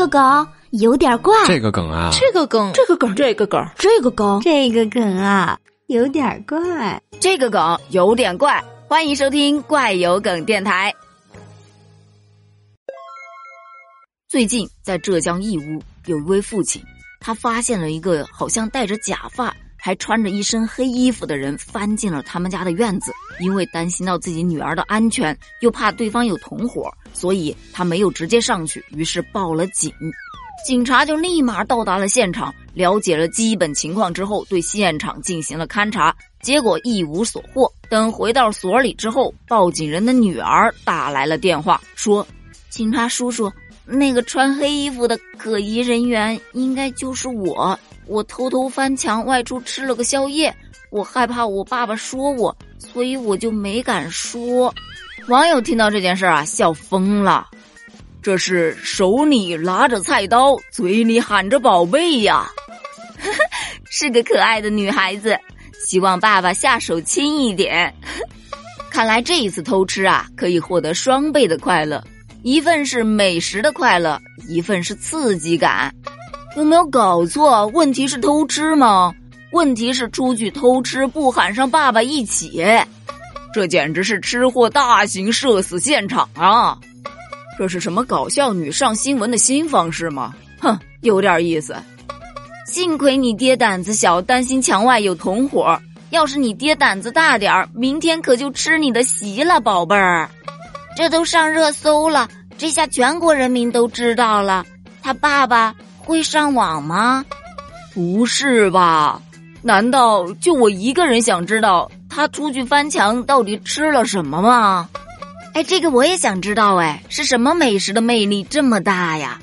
个梗有点怪，这个梗啊，这个梗，这个梗，这个梗，这个梗，这个梗啊，有点怪，这个梗有点怪。欢迎收听怪有梗电台。最近在浙江义乌，有一位父亲，他发现了一个好像戴着假发。还穿着一身黑衣服的人翻进了他们家的院子，因为担心到自己女儿的安全，又怕对方有同伙，所以他没有直接上去，于是报了警。警察就立马到达了现场，了解了基本情况之后，对现场进行了勘查，结果一无所获。等回到所里之后，报警人的女儿打来了电话，说：“警察叔叔，那个穿黑衣服的可疑人员应该就是我。”我偷偷翻墙外出吃了个宵夜，我害怕我爸爸说我，所以我就没敢说。网友听到这件事啊，笑疯了。这是手里拿着菜刀，嘴里喊着宝贝呀，是个可爱的女孩子，希望爸爸下手轻一点。看来这一次偷吃啊，可以获得双倍的快乐，一份是美食的快乐，一份是刺激感。有没有搞错？问题是偷吃吗？问题是出去偷吃不喊上爸爸一起，这简直是吃货大型社死现场啊！这是什么搞笑女上新闻的新方式吗？哼，有点意思。幸亏你爹胆子小，担心墙外有同伙。要是你爹胆子大点儿，明天可就吃你的席了，宝贝儿。这都上热搜了，这下全国人民都知道了，他爸爸。会上网吗？不是吧？难道就我一个人想知道他出去翻墙到底吃了什么吗？哎，这个我也想知道。哎，是什么美食的魅力这么大呀？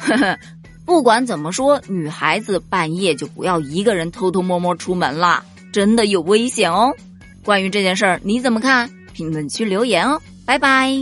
呵呵，不管怎么说，女孩子半夜就不要一个人偷偷摸摸出门了，真的有危险哦。关于这件事儿，你怎么看？评论区留言哦。拜拜。